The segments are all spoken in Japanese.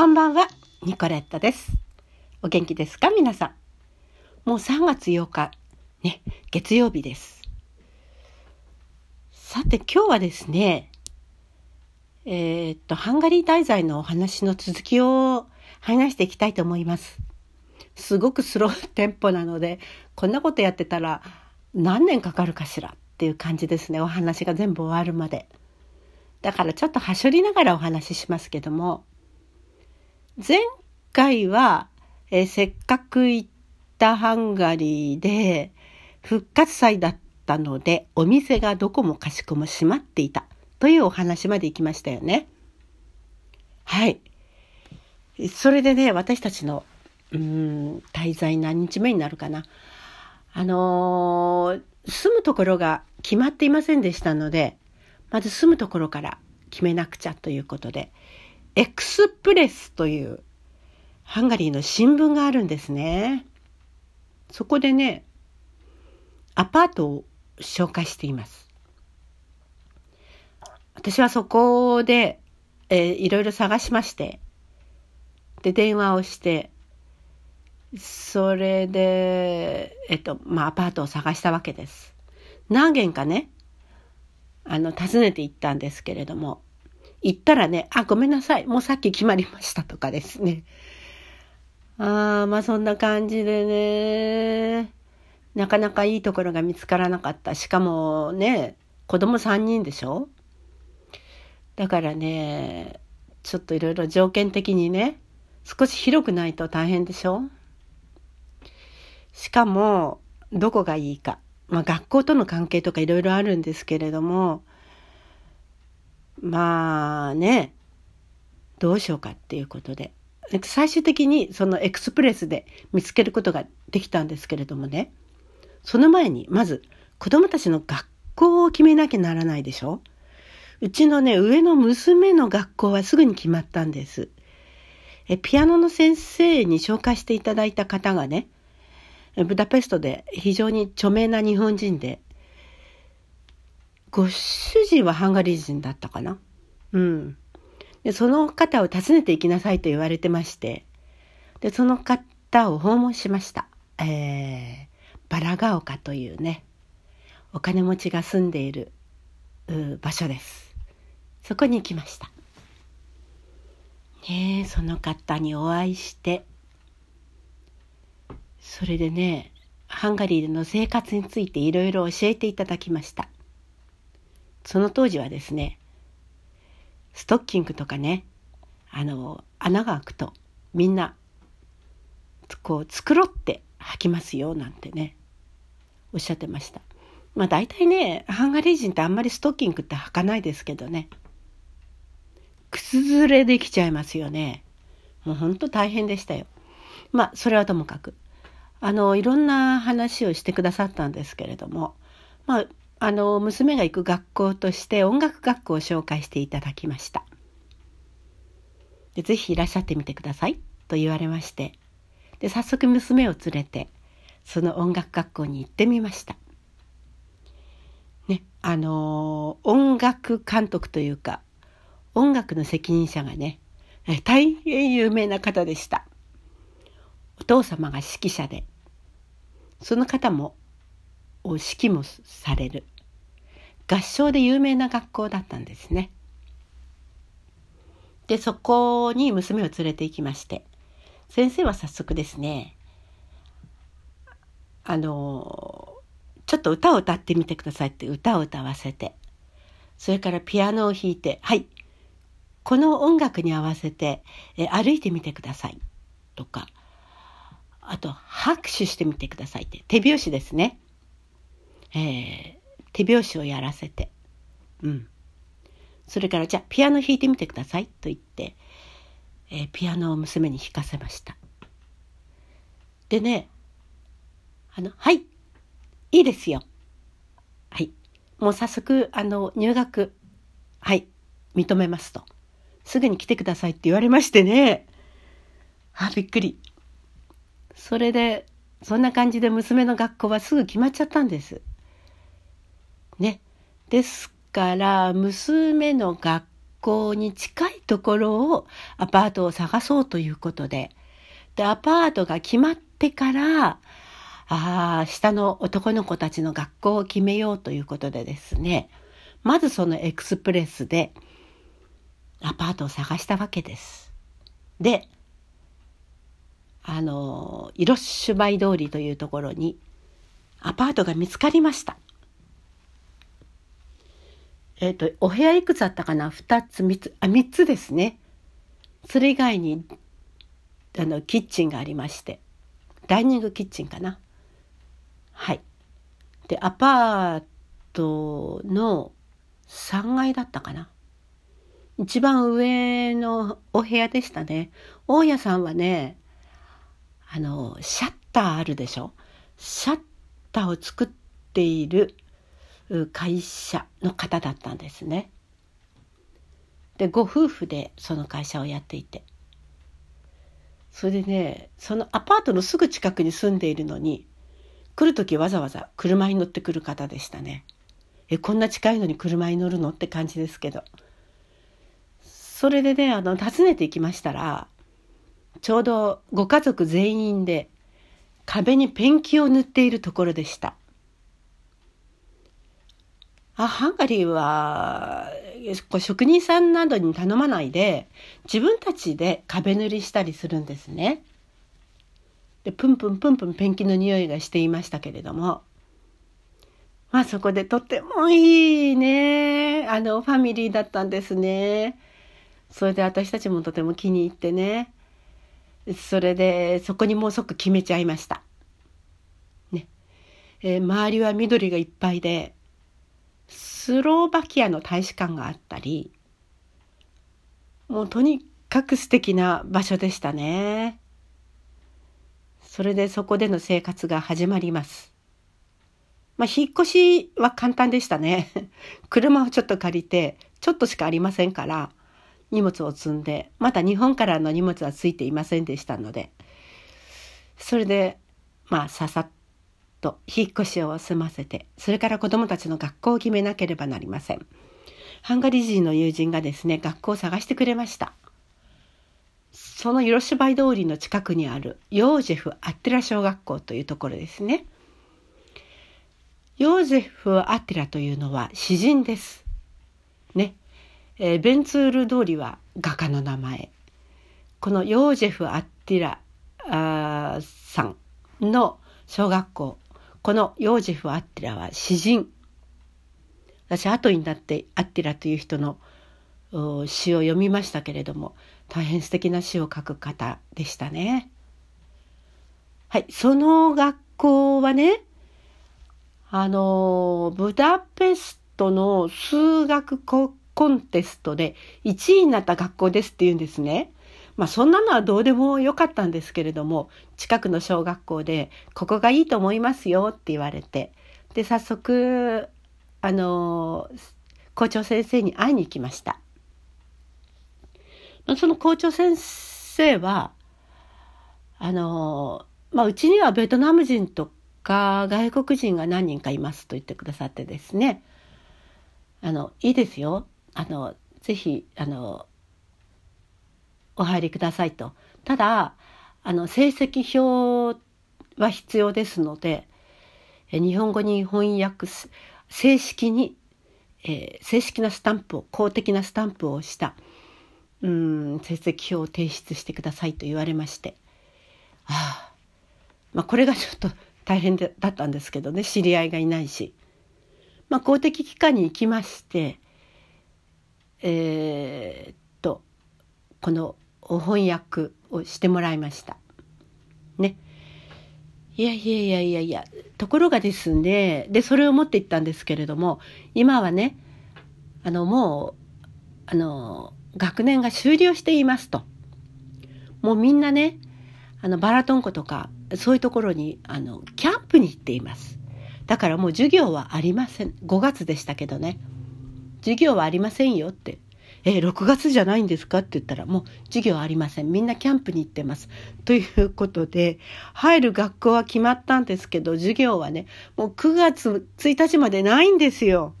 こんばんは、ニコレットです。お元気ですか皆さん。もう3月8日、ね、月曜日です。さて今日はですね、えーっと、ハンガリー滞在のお話の続きを話していきたいと思います。すごくスローテンポなので、こんなことやってたら何年かかるかしらっていう感じですね。お話が全部終わるまで。だからちょっとはしょりながらお話ししますけども、前回は、えーせっかく行ったハンガリーで復活祭だったのでお店がどこもかしこも閉まっていたというお話まで行きましたよね。はい。それでね、私たちの、うん、滞在何日目になるかな。あのー住むところが決まっていませんでしたので、まず住むところから決めなくちゃということで、エクスプレスというハンガリーの新聞があるんですね。そこでね、アパートを紹介しています。私はそこで、えーいろいろ探しまして、で、電話をして、それで、えっと、まあ、アパートを探したわけです。何軒かね、あの、訪ねて行ったんですけれども、行ったらね、あ、ごめんなさい、もうさっき決まりましたとかですね。ああ、まあそんな感じでね、なかなかいいところが見つからなかった。しかもね、子供3人でしょ？だからね、ちょっといろいろ条件的にね、少し広くないと大変でしょ？しかも、どこがいいか。まあ学校との関係とかいろいろあるんですけれども、まあね、どうしようかっていうことで。最終的にそのエクスプレスで見つけることができたんですけれどもね。その前に、まず子供たちの学校を決めなきゃならないでしょうちのね、上の娘の学校はすぐに決まったんです。え、ピアノの先生に紹介していただいた方がね、ブダペストで非常に著名な日本人で、ご主人はハンガリー人だったかな？うん。で、その方を訪ねて行きなさいと言われてまして、で、その方を訪問しました。えー、バラガ丘というね、お金持ちが住んでいる場所です。そこに行きました。ねえ、その方にお会いして、それでね、ハンガリーでの生活についていろいろ教えていただきました。その当時はですね、ストッキングとかね、あの、穴が開くとみんな、こう、繕って履きますよ、なんてね、おっしゃってました。まあ大体ね、ハンガリー人ってあんまりストッキングって履かないですけどね。靴ずれできちゃいますよね。もうほんと大変でしたよ。まあそれはともかく。あの、いろんな話をしてくださったんですけれども、まあ、あの、娘が行く学校として音楽学校を紹介していただきました。でぜひいらっしゃってみてくださいと言われまして、で、早速娘を連れて、その音楽学校に行ってみました。ね、あの音楽監督というか、音楽の責任者がね、大変有名な方でした。お父様が指揮者で、その方も指揮もされる。合唱で有名な学校だったんですね。でそこに娘を連れて行きまして。先生は早速ですねあのちょっと歌を歌ってみてくださいって歌を歌わせて。それからピアノを弾いてはいこの音楽に合わせてえ歩いてみてください。とかあと拍手してみてくださいって。手拍子ですね。えー手拍子をやらせて、うん。それから、じゃあ、ピアノ弾いてみてください、と言って、えーピアノを娘に弾かせました。でね、あの、はい、いいですよ。はい。もう早速、あの、入学、はい、認めますと。すぐに来てくださいって言われましてね。あ、びっくり。それで、そんな感じで娘の学校はすぐ決まっちゃったんです。ですから、娘の学校に近いところをアパートを探そうということで、で、アパートが決まってから、ああ、下の男の子たちの学校を決めようということでですね、まずそのエクスプレスでアパートを探したわけです。で、あの、イロッシュバイ通りというところにアパートが見つかりました。えっ、ー、と、お部屋いくつあったかな ?2 つ、3つ、あ、3つですね。それ以外に、あの、キッチンがありまして、ダイニングキッチンかな？はい。で、アパートの3階だったかな？一番上のお部屋でしたね。大家さんはね、あの、シャッターあるでしょ？シャッターを作っている会社の方だったんですね。でご夫婦でその会社をやっていてそれでねそのアパートのすぐ近くに住んでいるのに来る時わざわざ車に乗ってくる方でしたね。えこんな近いのに車に乗るのって感じですけどそれでねあの訪ねていきましたらちょうどご家族全員で壁にペンキを塗っているところでした。あハンガリーは職人さんなどに頼まないで自分たちで壁塗りしたりするんですね。でプンプンプンプンペンキの匂いがしていましたけれどもまあそこでとってもいいねあのファミリーだったんですね。それで私たちもとても気に入ってねそれでそこにもう即決めちゃいました。ねえー、周りは緑がいっぱいでスローバキアの大使館があったりもうとにかく素敵な場所でしたね。それでそこでの生活が始まります。まあ、引っ越しは簡単でしたね。車をちょっと借りて、ちょっとしかありませんから、荷物を積んで、まだ日本からの荷物はついていませんでしたので、それで、まあ、ささっと引っ越しを済ませてそれから子どもたちの学校を決めなければなりません。ハンガリー人の友人がですね学校を探してくれました。そのヨロシバイ通りの近くにあるヨージェフ・アッテラ小学校というところですね。ヨーゼフ・アッテラというのは詩人です。ね、えー、ベンツール通りは画家の名前。このヨージェフ・アッティラあさんの小学校このヨージフ・アッティラは詩人私後になってアッティラという人の詩を読みましたけれども大変素敵な詩を書く方でしたね。はい、その学校はねあのブダペストの数学コンテストで1位になった学校ですって言うんですね。まあそんなのはどうでもよかったんですけれども近くの小学校で「ここがいいと思いますよ」って言われてで早速あの校長先生に会いに行きました。その校長先生はあのまあうちにはベトナム人とか外国人が何人かいますと言ってくださってですねあのいいですよあのぜひあのお入りくださいと。ただあの成績表は必要ですので日本語に翻訳す正式に、えー、正式なスタンプを公的なスタンプをしたうん成績表を提出してくださいと言われましてああまあこれがちょっと大変だったんですけどね知り合いがいないし、まあ、公的機関に行きましてえー、っとこの翻訳をしてもらいました。ね。いやいやいやいやいやところがですねでそれを持っていったんですけれども今はねあのもうあの学年が終了していますと。もうみんなねあのバラトン湖とかそういうところにあのキャンプに行っています。だからもう授業はありません。5月でしたけどね。授業はありませんよって。えー、6月じゃないんですかって言ったら、もう授業ありません。みんなキャンプに行ってます。ということで、入る学校は決まったんですけど、授業はね、もう9月1日までないんですよ。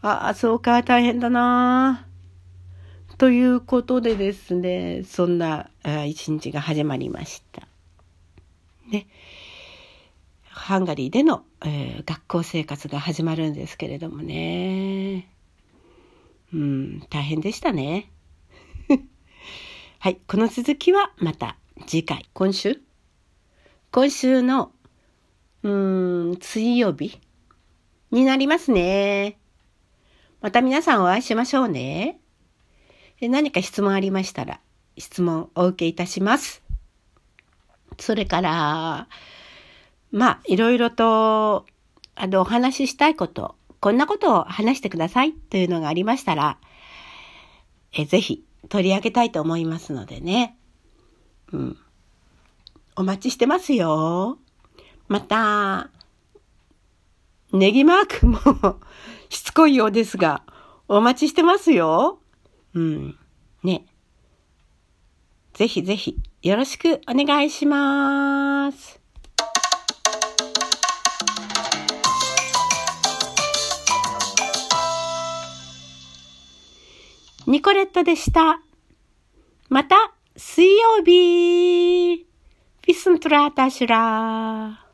ああ、そうか、大変だなということでですね、そんな一日が始まりました。ね。ハンガリーでの、えー、学校生活が始まるんですけれどもね。うん、大変でしたね。はい、この続きはまた次回、今週？今週の、うん、水曜日になりますね。また皆さんお会いしましょうね。何か質問ありましたら、質問お受けいたします。それから、まあ、いろいろと、あの、お話ししたいこと、こんなことを話してくださいというのがありましたら、えぜひ取り上げたいと思いますのでね。うん。お待ちしてますよ。また、ネギマークもしつこいようですが、お待ちしてますよ。うん。ね。ぜひぜひよろしくお願いします。ニコレットでした。また水曜日。ビスントラータシュラー。